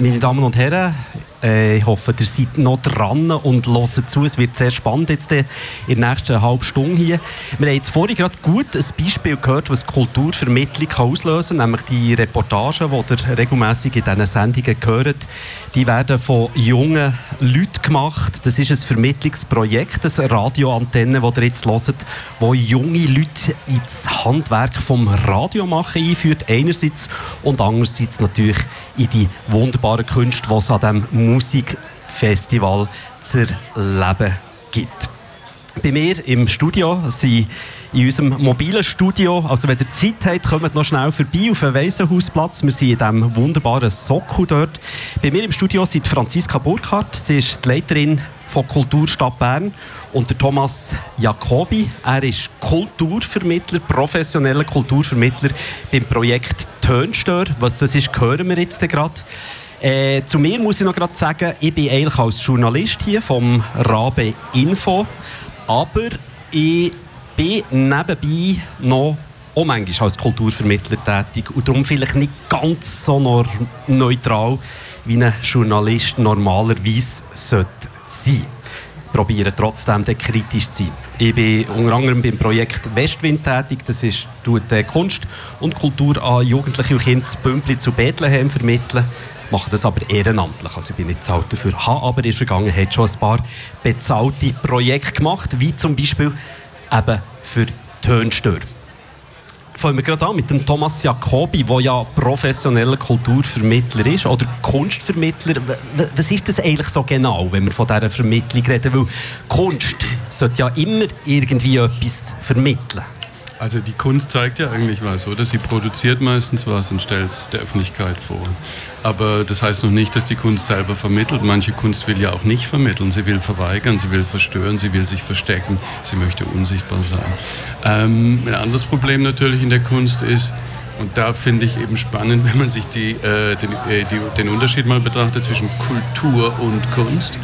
Meine Damen und Herren, äh, ich hoffe, ihr seid noch dran und hört zu. Es wird sehr spannend jetzt in der nächsten halben Stunde hier. Wir haben jetzt vorhin gerade gut ein Beispiel gehört, was Kulturvermittlung auslösen kann, nämlich die Reportagen, die ihr regelmäßig in diesen Sendungen hört. Die werden von jungen Leuten gemacht. Das ist ein Vermittlungsprojekt, eine Radioantenne, das ihr jetzt hört, wo junge Leute ins Handwerk vom Radio machen einführt, einerseits und andererseits natürlich in die wunderbaren Künste, die es an diesem Musikfestival zu erleben gibt. Bei mir im Studio sind in unserem mobilen Studio, also wenn ihr Zeit habt, kommt noch schnell vorbei auf den Waisenhausplatz. Wir sind in diesem wunderbaren Sockel dort. Bei mir im Studio sind Franziska Burkhardt, sie ist die Leiterin von Kulturstadt Bern und der Thomas Jacobi. Er ist Kulturvermittler, professioneller Kulturvermittler beim Projekt Tönstör. Was das ist, hören wir jetzt gerade. Äh, zu mir muss ich noch gerade sagen, ich bin eigentlich als Journalist hier vom Rabe Info, aber ich bin nebenbei noch auch manchmal als Kulturvermittler tätig und darum vielleicht nicht ganz so neutral, wie ein Journalist normalerweise sollte sein probieren trotzdem kritisch zu sein. Ich bin unter anderem beim Projekt Westwind tätig. Das ist, tut äh, Kunst und Kultur an Jugendliche und Kinder Bündli zu Bethlehem vermitteln mache das aber ehrenamtlich. Also ich bin nicht bezahlt dafür, habe aber in der Vergangenheit schon ein paar bezahlte Projekte gemacht, wie zum Beispiel eben für Tönstör. Fangen wir gerade an mit dem Thomas Jacobi, der ja professioneller Kulturvermittler ist oder Kunstvermittler. Was ist das eigentlich so genau, wenn wir von dieser Vermittlung reden? Weil Kunst sollte ja immer irgendwie etwas vermitteln. Also die Kunst zeigt ja eigentlich was, oder? Sie produziert meistens was und stellt es der Öffentlichkeit vor. Aber das heißt noch nicht, dass die Kunst selber vermittelt. Manche Kunst will ja auch nicht vermitteln. Sie will verweigern, sie will verstören, sie will sich verstecken, sie möchte unsichtbar sein. Ähm, ein anderes Problem natürlich in der Kunst ist, und da finde ich eben spannend, wenn man sich die, äh, den, äh, die, den, Unterschied mal betrachtet zwischen Kultur und Kunst.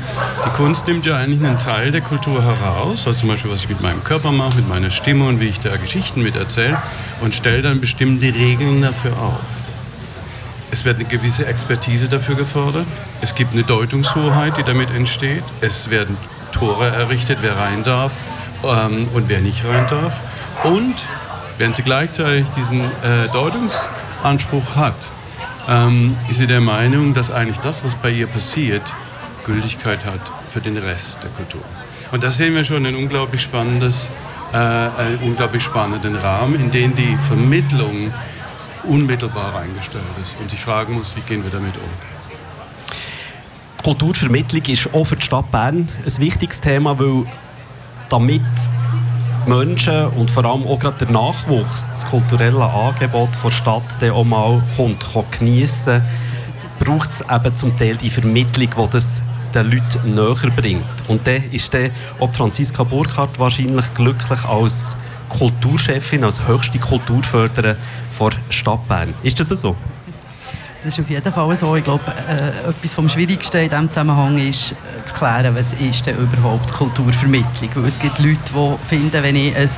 Die Kunst nimmt ja eigentlich einen Teil der Kultur heraus, also zum Beispiel, was ich mit meinem Körper mache, mit meiner Stimme und wie ich da Geschichten mit erzähle und stellt dann bestimmte Regeln dafür auf. Es wird eine gewisse Expertise dafür gefordert. Es gibt eine Deutungshoheit, die damit entsteht. Es werden Tore errichtet, wer rein darf ähm, und wer nicht rein darf. Und wenn sie gleichzeitig diesen äh, Deutungsanspruch hat, ähm, ist sie der Meinung, dass eigentlich das, was bei ihr passiert, Gültigkeit hat für den Rest der Kultur. Und da sehen wir schon ein unglaublich spannendes, äh, einen unglaublich spannenden Rahmen, in dem die Vermittlung unmittelbar eingestellt ist und sich fragen muss, wie gehen wir damit um. Kulturvermittlung ist auch für die Stadt Bern ein wichtiges Thema, weil damit Menschen und vor allem auch gerade der Nachwuchs das kulturelle Angebot der Stadt dann auch mal kommt, geniessen braucht es eben zum Teil die Vermittlung, die das den Leuten näher bringt. Und dann ist dann auch Franziska Burkhardt wahrscheinlich glücklich als Kulturchefin, als höchste Kulturförderin der Stadt Bern. Ist das so? Das ist auf jeden Fall so. Ich glaube, äh, etwas vom Schwierigsten in diesem Zusammenhang ist, äh, zu klären, was ist denn überhaupt Kulturvermittlung. Weil es gibt Leute, die finden, wenn ich ein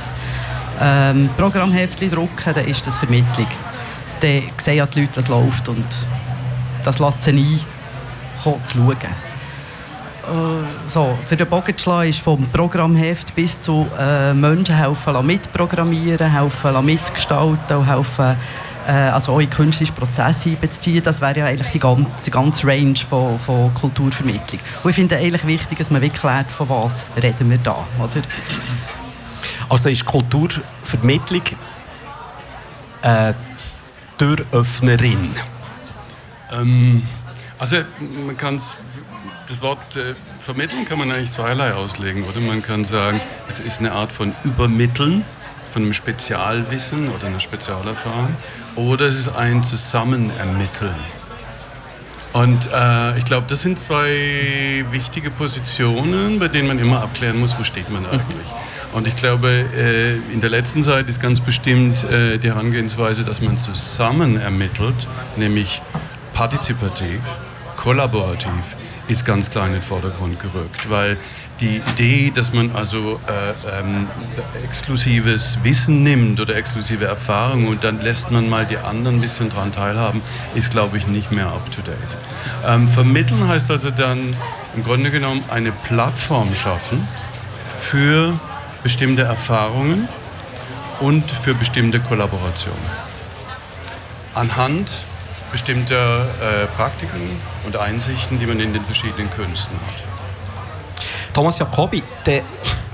ähm, Programmheftchen drucke, dann ist das Vermittlung. Dann sehen ja die Leute, was läuft und das lässt sie ein, zu schauen. Äh, so, für den Bogen zu schlagen, ist vom Programmheft bis zu äh, Menschen helfen mitprogrammieren, helfen mitgestalten, helfen also auch in künstliche Prozesse einbeziehen. Das wäre ja eigentlich die ganze, die ganze Range von, von Kulturvermittlung. Und ich finde eigentlich wichtig, dass man wirklich klärt, von was reden wir da, oder? Also ist Kulturvermittlung äh, Türöffnerin? Ähm, also man kann es das Wort äh, vermitteln kann man eigentlich zweierlei auslegen, oder? Man kann sagen, es ist eine Art von Übermitteln von einem Spezialwissen oder einer Spezialerfahrung, oder es ist ein Zusammenermitteln. Und äh, ich glaube, das sind zwei wichtige Positionen, bei denen man immer abklären muss, wo steht man eigentlich. Und ich glaube, äh, in der letzten Zeit ist ganz bestimmt äh, die Herangehensweise, dass man zusammen ermittelt, nämlich partizipativ, kollaborativ, ist ganz klar in den Vordergrund gerückt, weil die Idee, dass man also äh, ähm, exklusives Wissen nimmt oder exklusive Erfahrungen und dann lässt man mal die anderen ein bisschen daran teilhaben, ist, glaube ich, nicht mehr up-to-date. Ähm, vermitteln heißt also dann im Grunde genommen eine Plattform schaffen für bestimmte Erfahrungen und für bestimmte Kollaborationen. Anhand bestimmter äh, Praktiken und Einsichten, die man in den verschiedenen Künsten hat. Thomas Jacobi, dann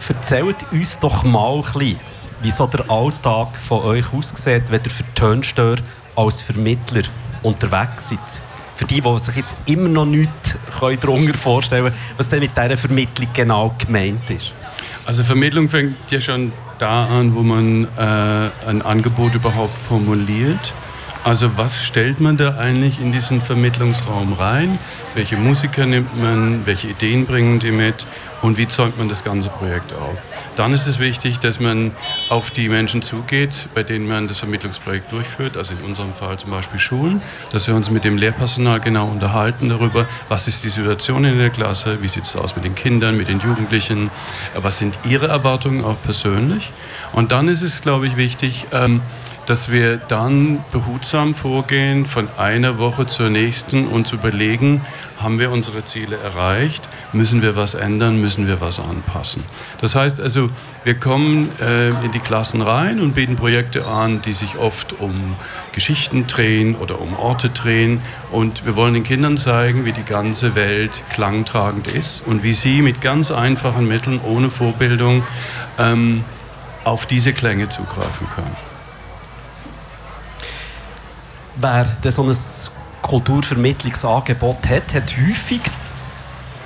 erzählt uns doch mal ein bisschen, wie so der Alltag von euch aussieht, wenn ihr für Tönstör als Vermittler unterwegs seid. Für die, die sich jetzt immer noch nichts darunter vorstellen können, was denn mit dieser Vermittlung genau gemeint ist. Also Vermittlung fängt ja schon da an, wo man äh, ein Angebot überhaupt formuliert. Also was stellt man da eigentlich in diesen Vermittlungsraum rein? Welche Musiker nimmt man? Welche Ideen bringen die mit? Und wie zeugt man das ganze Projekt auf? Dann ist es wichtig, dass man auf die Menschen zugeht, bei denen man das Vermittlungsprojekt durchführt, also in unserem Fall zum Beispiel Schulen, dass wir uns mit dem Lehrpersonal genau unterhalten darüber, was ist die Situation in der Klasse, wie sieht es aus mit den Kindern, mit den Jugendlichen, was sind ihre Erwartungen auch persönlich. Und dann ist es, glaube ich, wichtig, ähm, dass wir dann behutsam vorgehen von einer Woche zur nächsten und überlegen, haben wir unsere Ziele erreicht, müssen wir was ändern, müssen wir was anpassen. Das heißt also, wir kommen äh, in die Klassen rein und bieten Projekte an, die sich oft um Geschichten drehen oder um Orte drehen. Und wir wollen den Kindern zeigen, wie die ganze Welt klangtragend ist und wie sie mit ganz einfachen Mitteln, ohne Vorbildung, ähm, auf diese Klänge zugreifen können wer so ein Kulturvermittlungsangebot hat, hat häufig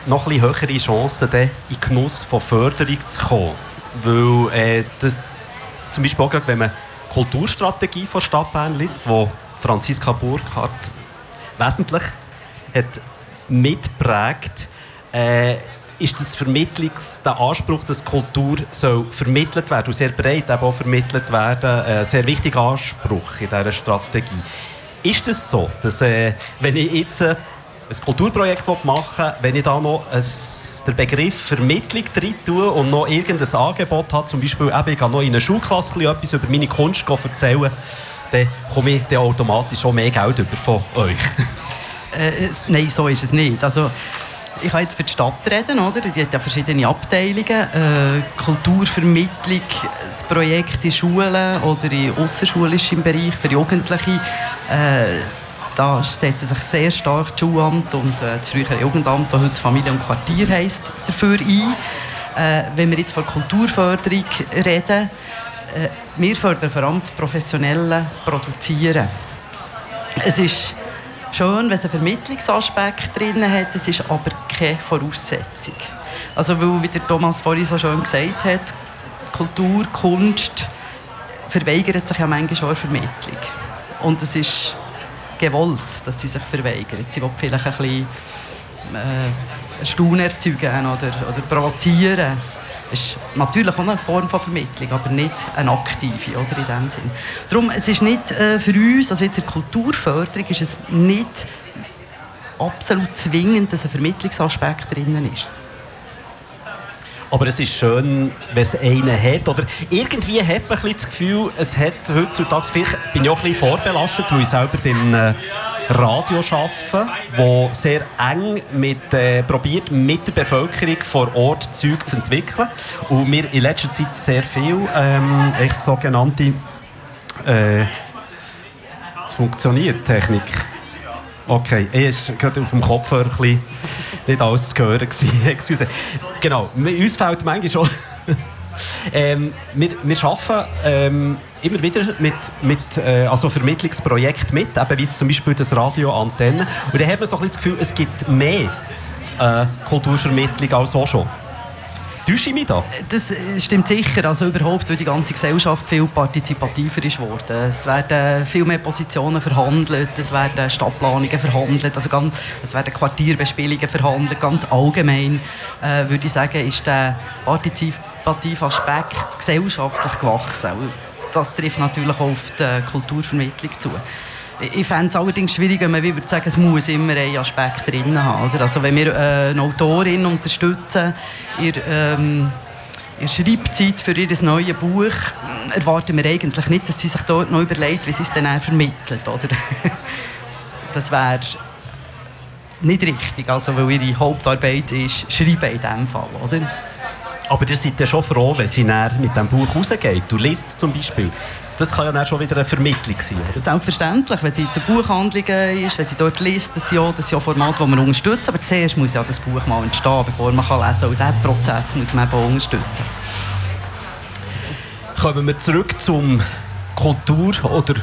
noch ein höhere Chancen, in den Genuss von Förderung zu kommen. Weil äh, das zum Beispiel auch gerade, wenn man die Kulturstrategie von Stadt Bern liest, wo Franziska Burkhardt wesentlich hat mitprägt, äh, ist das Vermittlungs, der Anspruch, dass Kultur soll vermittelt werden und sehr breit auch vermittelt werden, ein sehr wichtiger Anspruch in dieser Strategie. Ist es so, dass äh, wenn ich jetzt äh, ein Kulturprojekt machen wenn ich da noch ein, den Begriff Vermittlung drin tue und noch irgendein Angebot habe, zum Beispiel eben, ich kann noch in einer Schulklasse etwas über meine Kunst erzählen, dann komme ich dann automatisch auch mehr Geld über von euch. äh, nein, so ist es nicht. Also, ich kann jetzt für die Stadt reden, oder? Die hat ja verschiedene Abteilungen. Äh, Kulturvermittlung, das Projekt in Schulen oder in außerschulischem Bereich für Jugendliche. Äh, da setzen sich sehr stark das Schulamt und äh, das frühere Jugendamt, das heute Familie und Quartier heisst, dafür ein. Äh, wenn wir jetzt von Kulturförderung reden, äh, wir fördern vor allem das professionelle Produzieren. Es ist schön, wenn es einen Vermittlungsaspekt drin hat, es ist aber keine Voraussetzung. Also weil, wie der Thomas vorhin so schön gesagt hat, Kultur, Kunst verweigert sich ja manchmal auch Vermittlung. Und es ist gewollt, dass sie sich verweigern. Sie wollen vielleicht ein bisschen äh, Staunen erzeugen oder, oder provozieren ist natürlich auch eine Form von Vermittlung, aber nicht eine aktive oder in dem Sinn. Darum, es ist nicht äh, für uns, also jetzt in der Kulturförderung, ist es nicht absolut zwingend, dass ein Vermittlungsaspekt drin ist. Aber es ist schön, wenn es einen hat. Oder irgendwie hat man ein das Gefühl, es hat heutzutage, vielleicht bin ich auch ein bisschen vorbelastet, weil ich selber beim äh, Radio arbeiten, wo sehr eng mit, äh, probiert, mit der Bevölkerung vor Ort Zeug zu entwickeln. Und wir in letzter Zeit sehr viel ähm, sogenannte äh, es funktioniert, Technik. Okay, ich war gerade auf dem Kopfhörer ein bisschen nicht alles zu hören. genau, uns fällt manchmal schon... ähm, wir, wir arbeiten ähm, immer wieder mit, mit äh, also Vermittlungsprojekten mit, eben wie zum Beispiel das Radio Antenne. Und da hat man so ein das Gefühl, es gibt mehr äh, Kulturvermittlung als auch schon. Täusche ich mich da? Das stimmt sicher. Also überhaupt, weil die ganze Gesellschaft viel partizipativer ist worden. Es werden viel mehr Positionen verhandelt, es werden Stadtplanungen verhandelt, also ganz, es werden Quartierbespielungen verhandelt. Ganz allgemein äh, würde ich sagen, ist der partizipative Aspekt gesellschaftlich gewachsen das trifft natürlich auch auf die Kulturvermittlung zu. Ich fände es allerdings schwierig, wenn man würde sagen, es muss immer einen Aspekt drin haben. Oder? Also wenn wir äh, eine Autorin unterstützen, ihr, ähm, ihr Schreibzeit für ihr neues Buch, erwarten wir eigentlich nicht, dass sie sich dort noch überlegt, wie sie es dann vermittelt. Oder? das wäre nicht richtig, also weil ihre Hauptarbeit ist Schreiben in diesem Fall. Oder? Aber ihr seid ja schon froh, wenn sie mit diesem Buch rausgeht. Du liest zum Beispiel. Das kann ja dann schon wieder eine Vermittlung sein. Selbstverständlich, wenn sie in der Buchhandlung ist, wenn sie dort liest, das ist ja, das ist ja Format, das man unterstützt. Aber zuerst muss ja das Buch mal entstehen, bevor man kann lesen kann. Und diesen Prozess muss man eben unterstützen. Kommen wir zurück zum Kultur- oder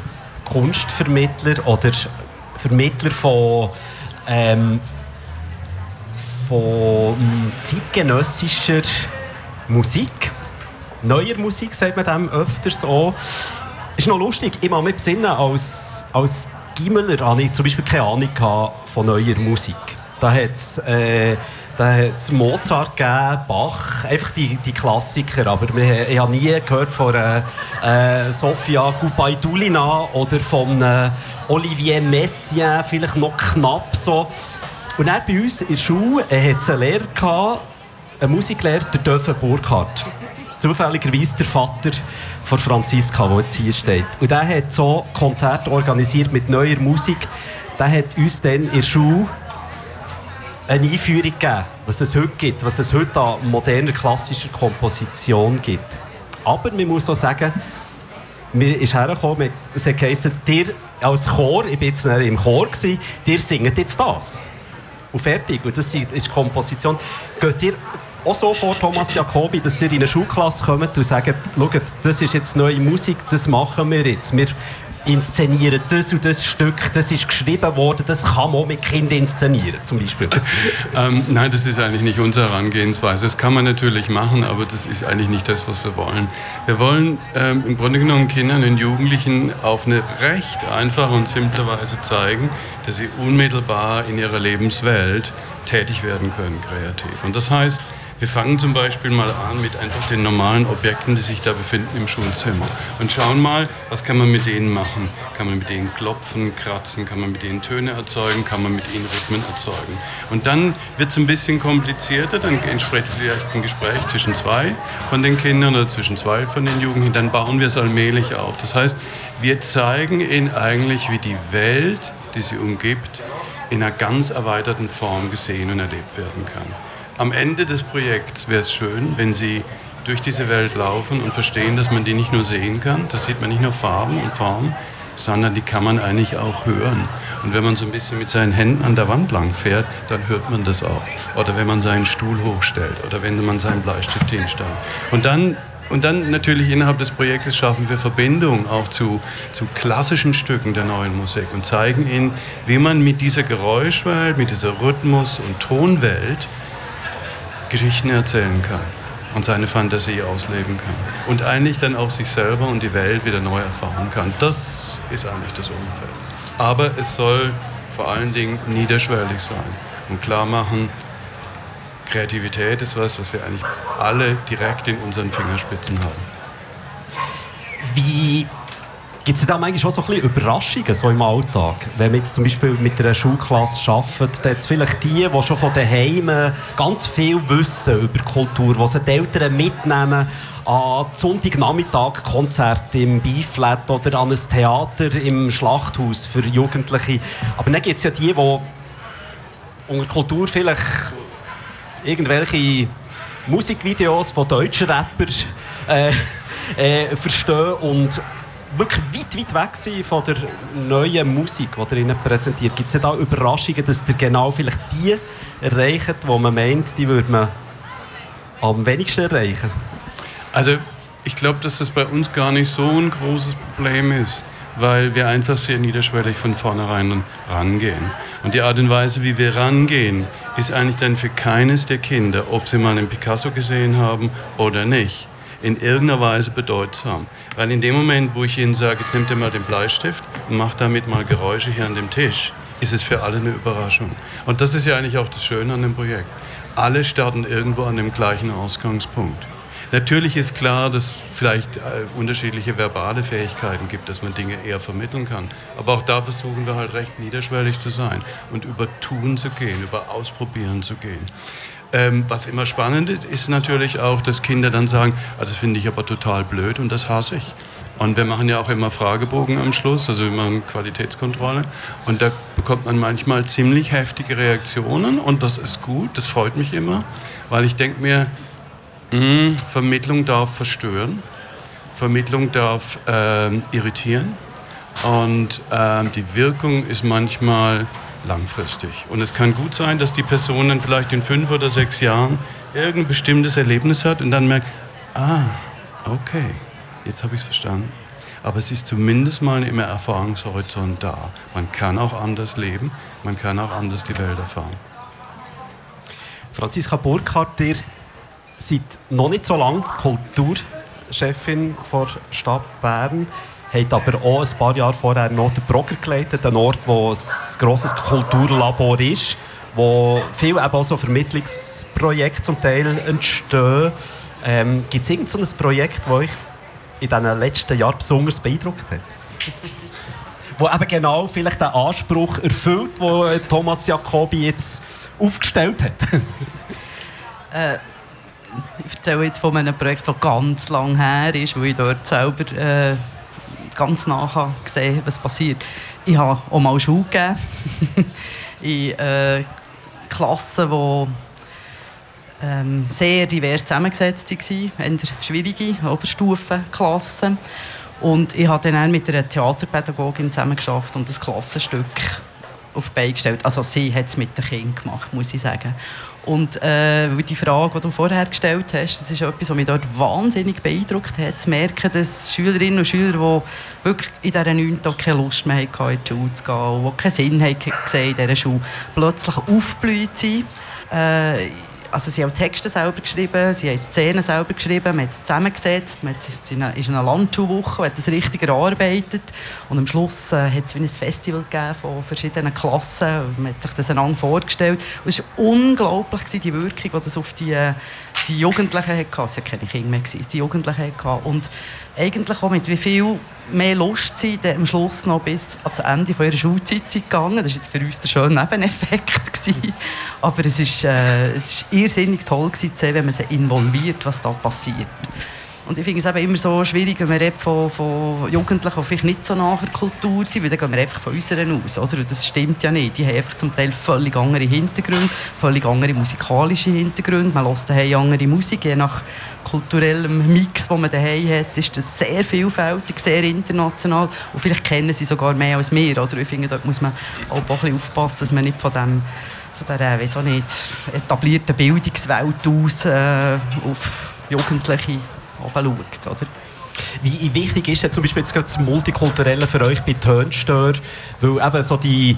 Kunstvermittler oder Vermittler von, ähm, von zeitgenössischer Musik. Neuer Musik sagt man dem öfters auch. Ist noch lustig, ich muss mich besinnen, als, als Gimmeler hatte ich zum Beispiel keine Ahnung von neuer Musik. Da hat es äh, Mozart gegeben, Bach, einfach die, die Klassiker. Aber ich habe nie gehört von äh, Sofia Gubaidulina oder von äh, Olivier Messiaen, vielleicht noch knapp so. Und dann bei uns in der Schule äh, hat es einen Lehrer, gehabt, einen Musiklehrer, der Döfe Burkhardt. Zufälligerweise der Vater von Franziska, der jetzt hier steht. Und der hat so Konzerte organisiert mit neuer Musik. Der hat uns dann in der Schule eine Einführung gegeben, was es heute gibt, was es heute an moderner klassischer Komposition gibt. Aber man muss auch sagen, mir ist hergekommen, es hat geheißen, dir als Chor, ich war jetzt im Chor, gewesen, dir singt jetzt das. Und fertig. Und das ist Komposition. Geht ihr auch so vor, Thomas Jacobi, dass ihr in eine Schulklasse kommt und sagt, schaut, das ist jetzt neue Musik, das machen wir jetzt. Wir inszenieren das und das Stück, das ist geschrieben worden, das kann man auch mit Kindern inszenieren, zum Beispiel. ähm, nein, das ist eigentlich nicht unsere Herangehensweise. Das kann man natürlich machen, aber das ist eigentlich nicht das, was wir wollen. Wir wollen ähm, im Grunde genommen Kindern und Jugendlichen auf eine recht einfache und simple Weise zeigen, dass sie unmittelbar in ihrer Lebenswelt tätig werden können, kreativ. Und das heißt, wir fangen zum Beispiel mal an mit einfach den normalen Objekten, die sich da befinden im Schulzimmer und schauen mal, was kann man mit denen machen. Kann man mit denen klopfen, kratzen, kann man mit denen Töne erzeugen, kann man mit ihnen Rhythmen erzeugen. Und dann wird es ein bisschen komplizierter, dann entspricht vielleicht ein Gespräch zwischen zwei von den Kindern oder zwischen zwei von den Jugendlichen, dann bauen wir es allmählich auf. Das heißt, wir zeigen ihnen eigentlich, wie die Welt, die sie umgibt, in einer ganz erweiterten Form gesehen und erlebt werden kann. Am Ende des Projekts wäre es schön, wenn Sie durch diese Welt laufen und verstehen, dass man die nicht nur sehen kann, da sieht man nicht nur Farben und Formen, sondern die kann man eigentlich auch hören. Und wenn man so ein bisschen mit seinen Händen an der Wand lang fährt, dann hört man das auch. Oder wenn man seinen Stuhl hochstellt oder wenn man seinen Bleistift hinstellt. Und dann und dann natürlich innerhalb des Projektes schaffen wir Verbindung auch zu, zu klassischen Stücken der neuen Musik und zeigen ihnen, wie man mit dieser Geräuschwelt, mit dieser Rhythmus- und Tonwelt Geschichten erzählen kann und seine Fantasie ausleben kann. Und eigentlich dann auch sich selber und die Welt wieder neu erfahren kann. Das ist eigentlich das Umfeld. Aber es soll vor allen Dingen niederschwellig sein und klar machen, Kreativität ist was, was wir eigentlich alle direkt in unseren Fingerspitzen haben. Wie Gibt es da manchmal schon so ein bisschen Überraschungen so im Alltag? Wenn man jetzt zum Beispiel mit einer Schulklasse arbeitet, dann es vielleicht die, die schon von daheim ganz viel wissen über Kultur, die die Eltern mitnehmen an Sonntagnachmittag Konzerte im Beeflet oder an ein Theater im Schlachthaus für Jugendliche. Aber dann gibt es ja die, die unter Kultur vielleicht irgendwelche Musikvideos von deutschen Rappern äh, äh, verstehen und wirklich weit, weit weg von der neuen Musik, die ihr ihnen präsentiert? Gibt es da Überraschungen, dass ihr genau vielleicht die erreicht, die man meint, die würde man am wenigsten erreichen? Also ich glaube, dass das bei uns gar nicht so ein großes Problem ist, weil wir einfach sehr niederschwellig von vornherein rangehen. Und die Art und Weise, wie wir rangehen, ist eigentlich dann für keines der Kinder, ob sie mal einen Picasso gesehen haben oder nicht, in irgendeiner Weise bedeutsam. Weil in dem Moment, wo ich Ihnen sage, jetzt nehmt ihr mal den Bleistift und macht damit mal Geräusche hier an dem Tisch, ist es für alle eine Überraschung. Und das ist ja eigentlich auch das Schöne an dem Projekt. Alle starten irgendwo an dem gleichen Ausgangspunkt. Natürlich ist klar, dass vielleicht äh, unterschiedliche verbale Fähigkeiten gibt, dass man Dinge eher vermitteln kann. Aber auch da versuchen wir halt recht niederschwellig zu sein und über Tun zu gehen, über Ausprobieren zu gehen. Ähm, was immer spannend ist, ist natürlich auch, dass Kinder dann sagen, ah, das finde ich aber total blöd und das hasse ich. Und wir machen ja auch immer Fragebogen am Schluss, also wir machen Qualitätskontrolle. Und da bekommt man manchmal ziemlich heftige Reaktionen und das ist gut, das freut mich immer, weil ich denke mir, mh, hm, Vermittlung darf verstören, Vermittlung darf äh, irritieren und äh, die Wirkung ist manchmal langfristig. Und es kann gut sein, dass die Person dann vielleicht in fünf oder sechs Jahren irgendein bestimmtes Erlebnis hat und dann merkt, ah, okay, jetzt habe ich es verstanden. Aber es ist zumindest mal im Erfahrungshorizont da. Man kann auch anders leben, man kann auch anders die Welt erfahren. Franziska Burkhardt, ihr seid noch nicht so lange Kulturchefin der Stadt Bern hat aber auch ein paar Jahre vorher noch den Brocker geleitet, ein Ort, wo ein grosses Kulturlabor ist, wo viele eben auch so Vermittlungsprojekte zum Teil entstehen. Ähm, Gibt es irgendein so Projekt, das euch in den letzten Jahren besonders beeindruckt hat? wo eben genau vielleicht den Anspruch erfüllt, den Thomas Jacobi jetzt aufgestellt hat? äh, ich erzähle jetzt von einem Projekt, das ganz lang her ist, wo ich dort selber äh, ganz nah gesehen was passiert. Ich habe auch mal Schule gegeben in äh, Klassen, die ähm, sehr divers zusammengesetzt waren, eher schwierige Oberstufenklassen. Und ich habe dann mit einer Theaterpädagogin zusammen geschafft und das Klassenstück auf die gestellt. Also sie hat es mit den Kindern gemacht, muss ich sagen. Und äh, die Frage, die du vorher gestellt hast, das ist etwas, was mich dort wahnsinnig beeindruckt hat, zu merken, dass Schülerinnen und Schüler, die wirklich in dieser 9. keine Lust mehr hatten, in die Schule zu gehen, die keinen Sinn haben in dieser Schule, plötzlich aufgeblüht sind. Äh, also sie haben Texte selber geschrieben, sie haben Szenen selber geschrieben, man hat es zusammengesetzt, man hat, es war eine Landschulwoche, man hat es richtig erarbeitet und am Schluss äh, hat es wie ein Festival von verschiedenen Klassen, man hat sich das einander vorgestellt und es war unglaublich, die Wirkung, die das auf die, äh, die Jugendlichen hatte, es waren keine Kinder mehr, die Jugendlichen hatte und eigentlich auch mit wie viel mehr Lust sie am Schluss noch bis ans Ende ihrer Schulzeit gegangen. Das war jetzt für uns der schöne Nebeneffekt. Gewesen. Aber es ist, äh, es ist irrsinnig toll gewesen, zu sehen, wenn man sie involviert, was da passiert. Und ich finde es eben immer so schwierig, wenn wir von, von Jugendlichen, die vielleicht nicht so nach der Kultur sind, weil dann gehen wir einfach von unseren aus. Oder? Und das stimmt ja nicht. Die haben einfach zum Teil völlig andere Hintergründe, völlig andere musikalische Hintergründe. Man hört daheim andere Musik, je nach kulturellem Mix, den man daheim hat, ist das sehr vielfältig, sehr international. Und vielleicht kennen sie sogar mehr als wir. Oder? Ich finde, dort muss man auch ein bisschen aufpassen, dass man nicht von dem von der, weiß nicht, etablierten Bildungswelt aus äh, auf Jugendliche schaut. Oder? Wie wichtig ist denn zum Beispiel jetzt das Multikulturelle für euch bei Tönstör? Weil eben so die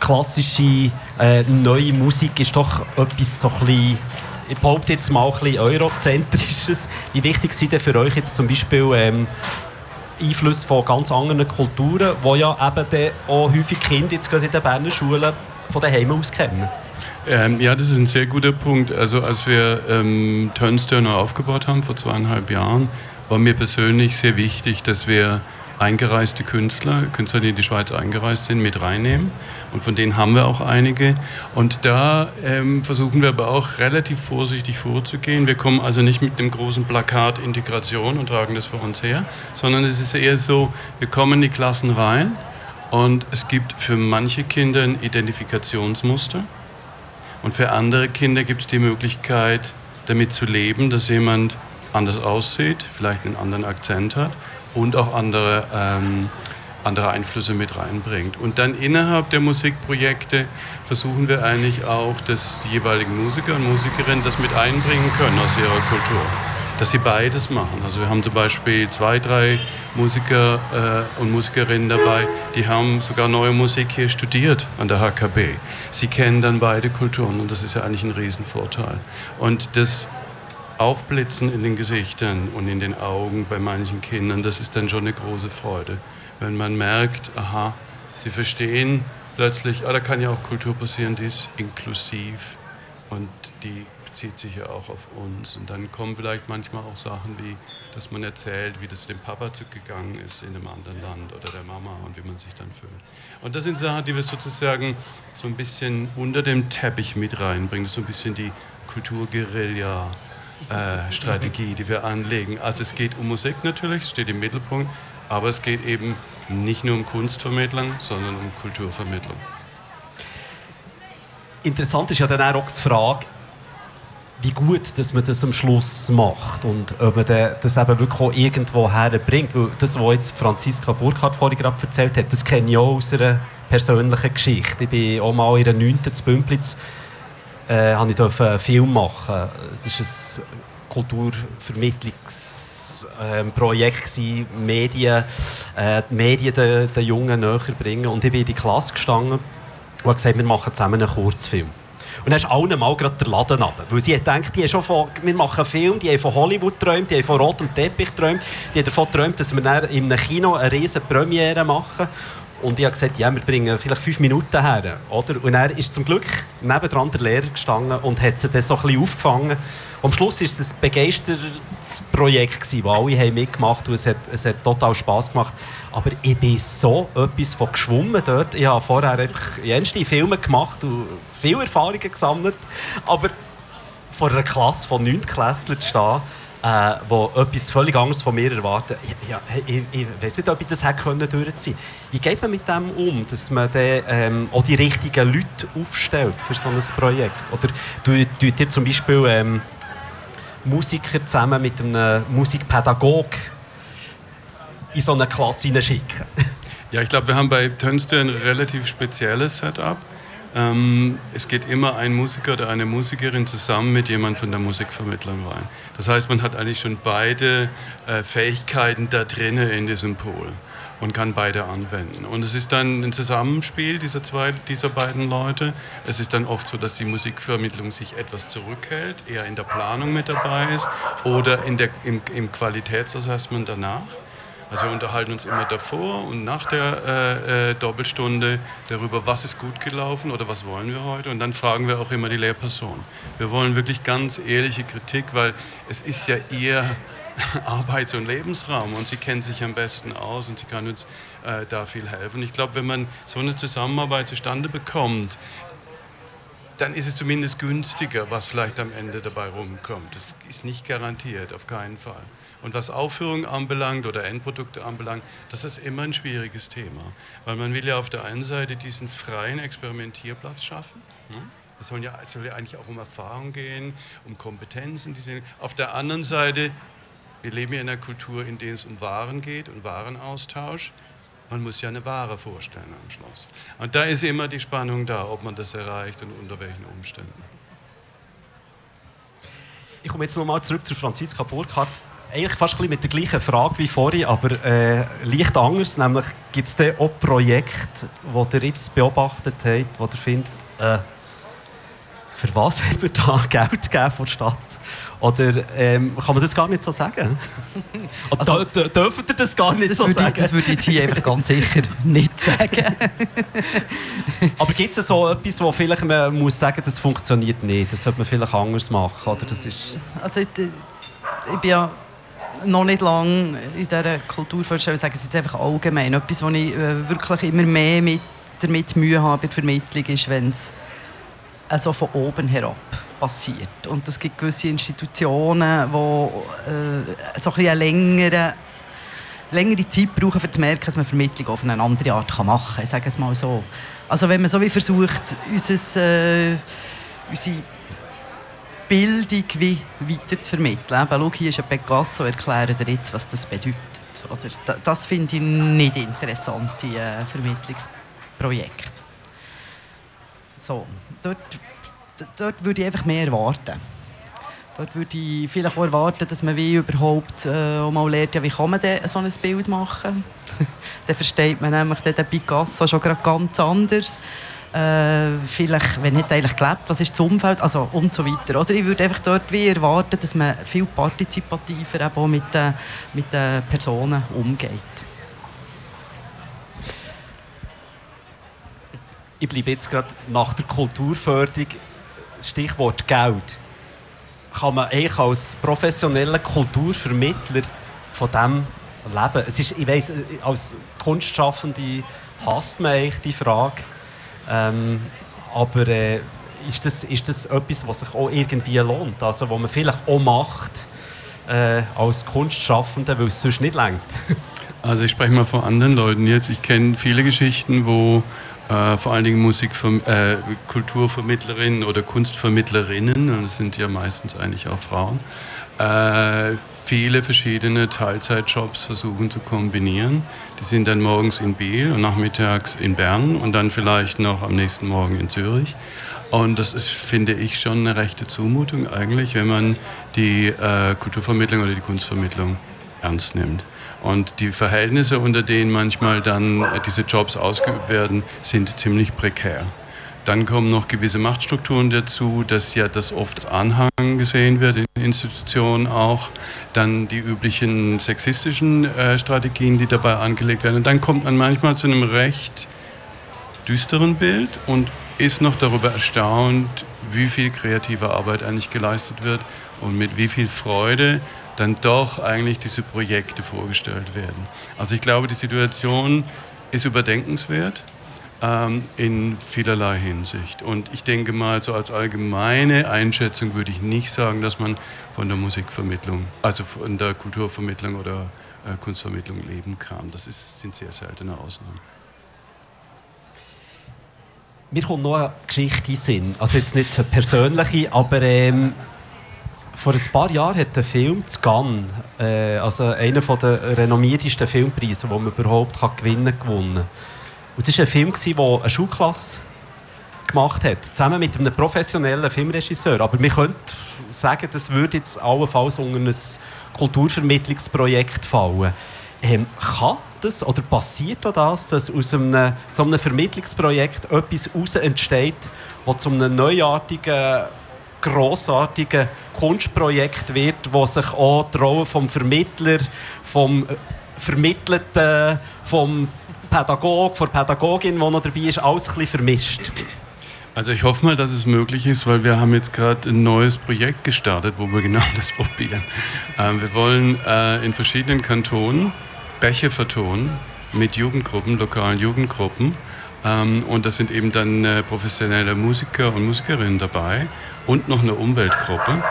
klassische äh, neue Musik ist doch etwas so ein ich behaupte jetzt mal ein eurozentrisches. Wie wichtig sind denn für euch jetzt zum Beispiel ähm, Einflüsse von ganz anderen Kulturen, wo ja eben auch häufig Kinder jetzt gerade in den Berner Schulen von daheim aus kennen? Ähm, ja, das ist ein sehr guter Punkt. Also als wir ähm, Turnsturner aufgebaut haben vor zweieinhalb Jahren, war mir persönlich sehr wichtig, dass wir eingereiste Künstler, Künstler, die in die Schweiz eingereist sind, mit reinnehmen. Und von denen haben wir auch einige. Und da ähm, versuchen wir aber auch relativ vorsichtig vorzugehen. Wir kommen also nicht mit einem großen Plakat Integration und tragen das vor uns her, sondern es ist eher so, wir kommen in die Klassen rein und es gibt für manche Kinder ein Identifikationsmuster. Und für andere Kinder gibt es die Möglichkeit, damit zu leben, dass jemand anders aussieht, vielleicht einen anderen Akzent hat und auch andere, ähm, andere Einflüsse mit reinbringt. Und dann innerhalb der Musikprojekte versuchen wir eigentlich auch, dass die jeweiligen Musiker und Musikerinnen das mit einbringen können aus ihrer Kultur dass sie beides machen. Also wir haben zum Beispiel zwei, drei Musiker äh, und Musikerinnen dabei, die haben sogar neue Musik hier studiert an der HKB. Sie kennen dann beide Kulturen und das ist ja eigentlich ein Riesenvorteil. Und das Aufblitzen in den Gesichtern und in den Augen bei manchen Kindern, das ist dann schon eine große Freude. Wenn man merkt, aha, sie verstehen plötzlich, ah, da kann ja auch Kultur passieren, die ist inklusiv und die bezieht sich ja auch auf uns. Und dann kommen vielleicht manchmal auch Sachen wie, dass man erzählt, wie das dem Papa gegangen ist in einem anderen Land oder der Mama und wie man sich dann fühlt. Und das sind Sachen, die wir sozusagen so ein bisschen unter dem Teppich mit reinbringen. So ein bisschen die Kulturguerilla. Äh, Strategie, die wir anlegen. Also es geht um Musik natürlich, steht im Mittelpunkt, aber es geht eben nicht nur um Kunstvermittlung, sondern um Kulturvermittlung. Interessant ist ja dann auch die Frage, wie gut dass man das am Schluss macht und ob man das eben wirklich auch irgendwo herbringt. Weil das, was jetzt Franziska Burkhardt vorhin gerade erzählt hat, das kenne ich auch aus einer persönlichen Geschichte. Ich bin auch mal in der 9. zu Bümplitz äh, ich einen Film machen. Es ist ein Kulturvermittlungsprojekt, ähm, Medien, äh, die Medien den, den Jungen näher bringen. Und ich bin in die Klasse gestanden und habe gesagt, wir machen zusammen einen Kurzfilm. Und dann ist allen mal gerade der Laden runter. Weil sie denkt, die schon von, wir machen einen Film, die haben von Hollywood geträumt, die haben von rotem Teppich geträumt, die haben davon geträumt, dass wir in einem Kino eine riesen Premiere machen. Und ich habe gesagt, ja, wir bringen vielleicht fünf Minuten her. Oder? Und er ist zum Glück nebendran der Lehrer gestanden und hat sie dann so ein bisschen aufgefangen. Und am Schluss war es ein begeistertes Projekt, das alle haben mitgemacht haben. Es hat, es hat total Spass gemacht. Aber ich bin so etwas von geschwommen dort. Ich habe vorher einfach jenste Filme gemacht und viele Erfahrungen gesammelt. Aber vor einer Klasse von 9 Klässlern zu stehen, äh, die etwas völlig anderes von mir erwarten. Ja, ich, ich weiß nicht, ob ich das hätte können durchziehen Wie geht man mit dem um, dass man dann, ähm, auch die richtigen Leute aufstellt für so ein Projekt? Oder tut ihr zum Beispiel ähm, Musiker zusammen mit einem Musikpädagog in so eine Klasse schicken? Ja, ich glaube, wir haben bei Tönste ein relativ spezielles Setup. Ähm, es geht immer ein Musiker oder eine Musikerin zusammen mit jemand von der Musikvermittlung rein. Das heißt, man hat eigentlich schon beide äh, Fähigkeiten da drinnen in diesem Pool und kann beide anwenden. Und es ist dann ein Zusammenspiel dieser, zwei, dieser beiden Leute. Es ist dann oft so, dass die Musikvermittlung sich etwas zurückhält, eher in der Planung mit dabei ist oder in der, im, im Qualitätsassessment danach. Also wir unterhalten uns immer davor und nach der äh, äh, Doppelstunde darüber, was ist gut gelaufen oder was wollen wir heute. Und dann fragen wir auch immer die Lehrperson. Wir wollen wirklich ganz ehrliche Kritik, weil es ist ja ihr Arbeits- und Lebensraum und sie kennt sich am besten aus und sie kann uns äh, da viel helfen. Ich glaube, wenn man so eine Zusammenarbeit zustande bekommt, dann ist es zumindest günstiger, was vielleicht am Ende dabei rumkommt. Das ist nicht garantiert, auf keinen Fall. Und was Aufführungen anbelangt oder Endprodukte anbelangt, das ist immer ein schwieriges Thema. Weil man will ja auf der einen Seite diesen freien Experimentierplatz schaffen. Ne? Es soll, ja, soll ja eigentlich auch um Erfahrung gehen, um Kompetenzen. Die sind. Auf der anderen Seite, wir leben ja in einer Kultur, in der es um Waren geht und Warenaustausch. Man muss ja eine Ware vorstellen am Schluss. Und da ist immer die Spannung da, ob man das erreicht und unter welchen Umständen. Ich komme jetzt nochmal zurück zu Franziska Burkhardt eigentlich fast ein mit der gleichen Frage wie vorhin, aber äh, leicht anders. Nämlich, gibt es auch Projekte, die ihr jetzt beobachtet habt, wo ihr findet, äh, für was haben wir da Geld gegeben von der Stadt? Oder ähm, kann man das gar nicht so sagen? also, dürfen ihr das gar nicht das so würde, sagen? Das würde ich hier einfach ganz sicher nicht sagen. Aber gibt es so etwas, wo vielleicht man muss sagen, das funktioniert nicht? Das sollte man vielleicht anders machen? Oder das ist also ich, ich bin ja noch nicht lange in dieser Kulturvorstellung, sagen Sie jetzt einfach allgemein. Etwas, was ich äh, wirklich immer mehr mit, damit Mühe habe bei der Vermittlung, ist, wenn es also von oben herab passiert. Und es gibt gewisse Institutionen, die äh, so ein eine längere, längere Zeit brauchen, um zu merken, dass man Vermittlung auf eine andere Art machen kann. Ich sage es mal so. Also wenn man so wie versucht, unser, äh, unsere Bildung wie weiter zu vermitteln. Eben, schau, hier ist ein Picasso, erkläre dir jetzt, was das bedeutet. Oder, das finde ich nicht interessante äh, Vermittlungsprojekte. So, dort, dort würde ich einfach mehr erwarten. Dort würde ich vielleicht auch erwarten, dass man wie überhaupt äh, mal lernt, ja, wie kann man denn so ein Bild machen. dann versteht man nämlich den Picasso schon ganz anders äh, vielleicht, wenn nicht eigentlich gelebt, was ist das Umfeld, also und so weiter. Oder ich würde einfach dort wie erwarten, dass man viel partizipativer auch mit, äh, mit den Personen umgeht. Ich bleibe jetzt gerade nach der Kulturförderung, Stichwort Geld. kann man eigentlich als professioneller Kulturvermittler von dem leben? Es ist, ich weiss, als Kunstschaffende hasst man eigentlich die Frage. Ähm, aber äh, ist, das, ist das etwas, was sich auch irgendwie lohnt? Also, was man vielleicht auch macht äh, als Kunstschaffende, weil es sonst nicht längt? also ich spreche mal von anderen Leuten jetzt. Ich kenne viele Geschichten, wo äh, vor allen Dingen Musik, äh, Kulturvermittlerinnen oder Kunstvermittlerinnen, und das sind ja meistens eigentlich auch Frauen, äh, viele verschiedene Teilzeitjobs versuchen zu kombinieren. Die sind dann morgens in Biel und nachmittags in Bern und dann vielleicht noch am nächsten Morgen in Zürich. Und das ist, finde ich, schon eine rechte Zumutung eigentlich, wenn man die äh, Kulturvermittlung oder die Kunstvermittlung ernst nimmt. Und die Verhältnisse, unter denen manchmal dann äh, diese Jobs ausgeübt werden, sind ziemlich prekär. Dann kommen noch gewisse Machtstrukturen dazu, dass ja das oft Anhang gesehen wird in Institutionen auch. Dann die üblichen sexistischen äh, Strategien, die dabei angelegt werden. Und dann kommt man manchmal zu einem recht düsteren Bild und ist noch darüber erstaunt, wie viel kreative Arbeit eigentlich geleistet wird und mit wie viel Freude dann doch eigentlich diese Projekte vorgestellt werden. Also ich glaube, die Situation ist überdenkenswert ähm, in vielerlei Hinsicht. Und ich denke mal, so als allgemeine Einschätzung würde ich nicht sagen, dass man von der Musikvermittlung, also von der Kulturvermittlung oder äh, Kunstvermittlung leben kann. Das ist, sind sehr seltene Ausnahmen. Mir kommt noch eine Geschichte in Sinn. Also jetzt nicht eine persönliche, aber ähm, vor ein paar Jahren hat der Film «Zgan», äh, also einer der renommiertesten Filmpreise, den man überhaupt kann gewinnen kann, gewonnen. Und das war ein Film, den eine Schulklasse gemacht hat, zusammen mit einem professionellen Filmregisseur. Aber man könnte sagen, das würde jetzt allenfalls unter ein Kulturvermittlungsprojekt fallen. Ähm, kann das oder passiert auch das, dass aus einem, so einem Vermittlungsprojekt etwas heraus entsteht, das zu einem neuartigen, grossartigen Kunstprojekt wird, wo sich auch die Rolle vom Vermittler, vom Vermittelten, vom Pädagog, von Pädagogin, die noch dabei ist, alles ein bisschen vermischt? Also ich hoffe mal, dass es möglich ist, weil wir haben jetzt gerade ein neues Projekt gestartet, wo wir genau das probieren. Ähm, wir wollen äh, in verschiedenen Kantonen Bäche vertonen mit Jugendgruppen, lokalen Jugendgruppen. Ähm, und da sind eben dann äh, professionelle Musiker und Musikerinnen dabei und noch eine Umweltgruppe.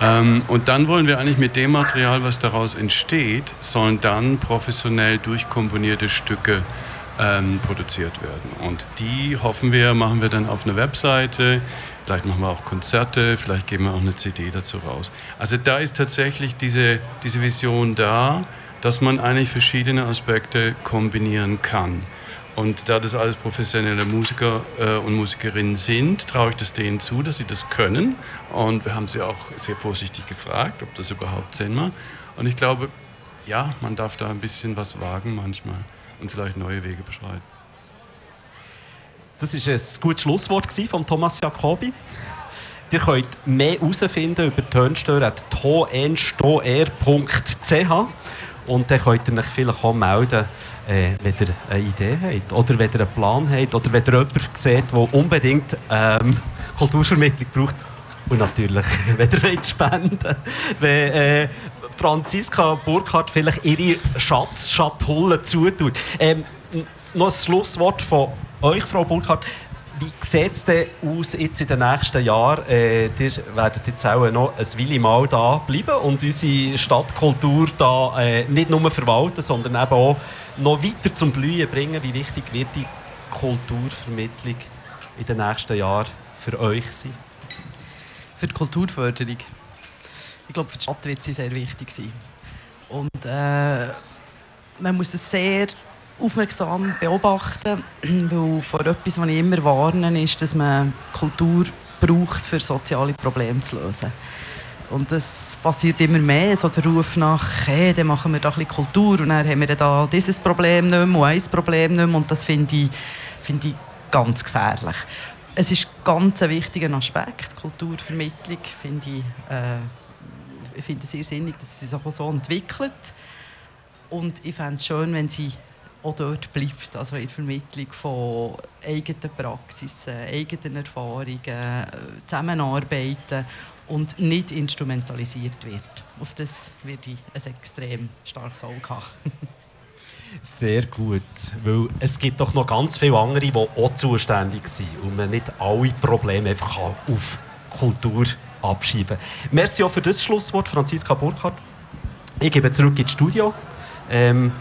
Ähm, und dann wollen wir eigentlich mit dem Material, was daraus entsteht, sollen dann professionell durchkomponierte Stücke ähm, produziert werden. Und die hoffen wir, machen wir dann auf eine Webseite. Vielleicht machen wir auch Konzerte, vielleicht geben wir auch eine CD dazu raus. Also da ist tatsächlich diese, diese Vision da, dass man eigentlich verschiedene Aspekte kombinieren kann. Und da das alles professionelle Musiker äh, und Musikerinnen sind, traue ich das denen zu, dass sie das können. Und wir haben sie auch sehr vorsichtig gefragt, ob das überhaupt Sinn macht. Und ich glaube, ja, man darf da ein bisschen was wagen manchmal und vielleicht neue Wege beschreiten. Das war ein gutes Schlusswort von Thomas Jacobi. Ihr könnt mehr herausfinden über tonstör.tonenstoer.ch und dann könnt ihr euch vielleicht auch melden, äh, wenn ihr eine Idee habt oder wenn ihr einen Plan habt oder wenn ihr jemanden seht, der unbedingt ähm, Kulturvermittlung braucht. Und natürlich, wenn ihr wollt spenden äh, Franziska Burkhardt vielleicht ihre Schatzschatulle zutut. Ähm, noch ein Schlusswort von euch, Frau Burkhardt. Wie sieht es denn aus jetzt in den nächsten Jahren? Äh, ihr werdet jetzt auch noch ein Weile mal da bleiben und unsere Stadtkultur da äh, nicht nur verwalten, sondern eben auch noch weiter zum Blühen bringen. Wie wichtig wird die Kulturvermittlung in den nächsten Jahren für euch sein? Für die Kulturförderung? Ich glaube, für die Stadt wird sie sehr wichtig sein. Und äh, man muss das sehr aufmerksam beobachten, weil vor etwas, was ich immer warne, ist, dass man Kultur braucht, für soziale Probleme zu lösen. Und das passiert immer mehr, so der Ruf nach, hey, dann machen wir da ein bisschen Kultur und dann haben wir da dieses Problem nicht mehr und ein Problem nicht mehr und das finde ich, find ich ganz gefährlich. Es ist ganz ein wichtiger Aspekt, Kulturvermittlung, finde ich, äh, ich finde es sehr sinnig, dass sie sich auch so entwickelt und ich fände es schön, wenn sie auch dort bleibt, also in der Vermittlung von eigenen Praxis, eigenen Erfahrungen, Zusammenarbeiten und nicht instrumentalisiert wird. Auf das werde ich ein extrem starkes Auge haben. Sehr gut, weil es gibt doch noch ganz viele andere, die auch zuständig sind und man nicht alle Probleme einfach auf Kultur abschieben. Merci auch für das Schlusswort, Franziska Burkhardt. Ich gebe zurück ins Studio. Ähm,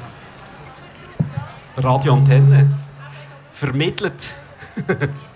Radio Antenne vermittelt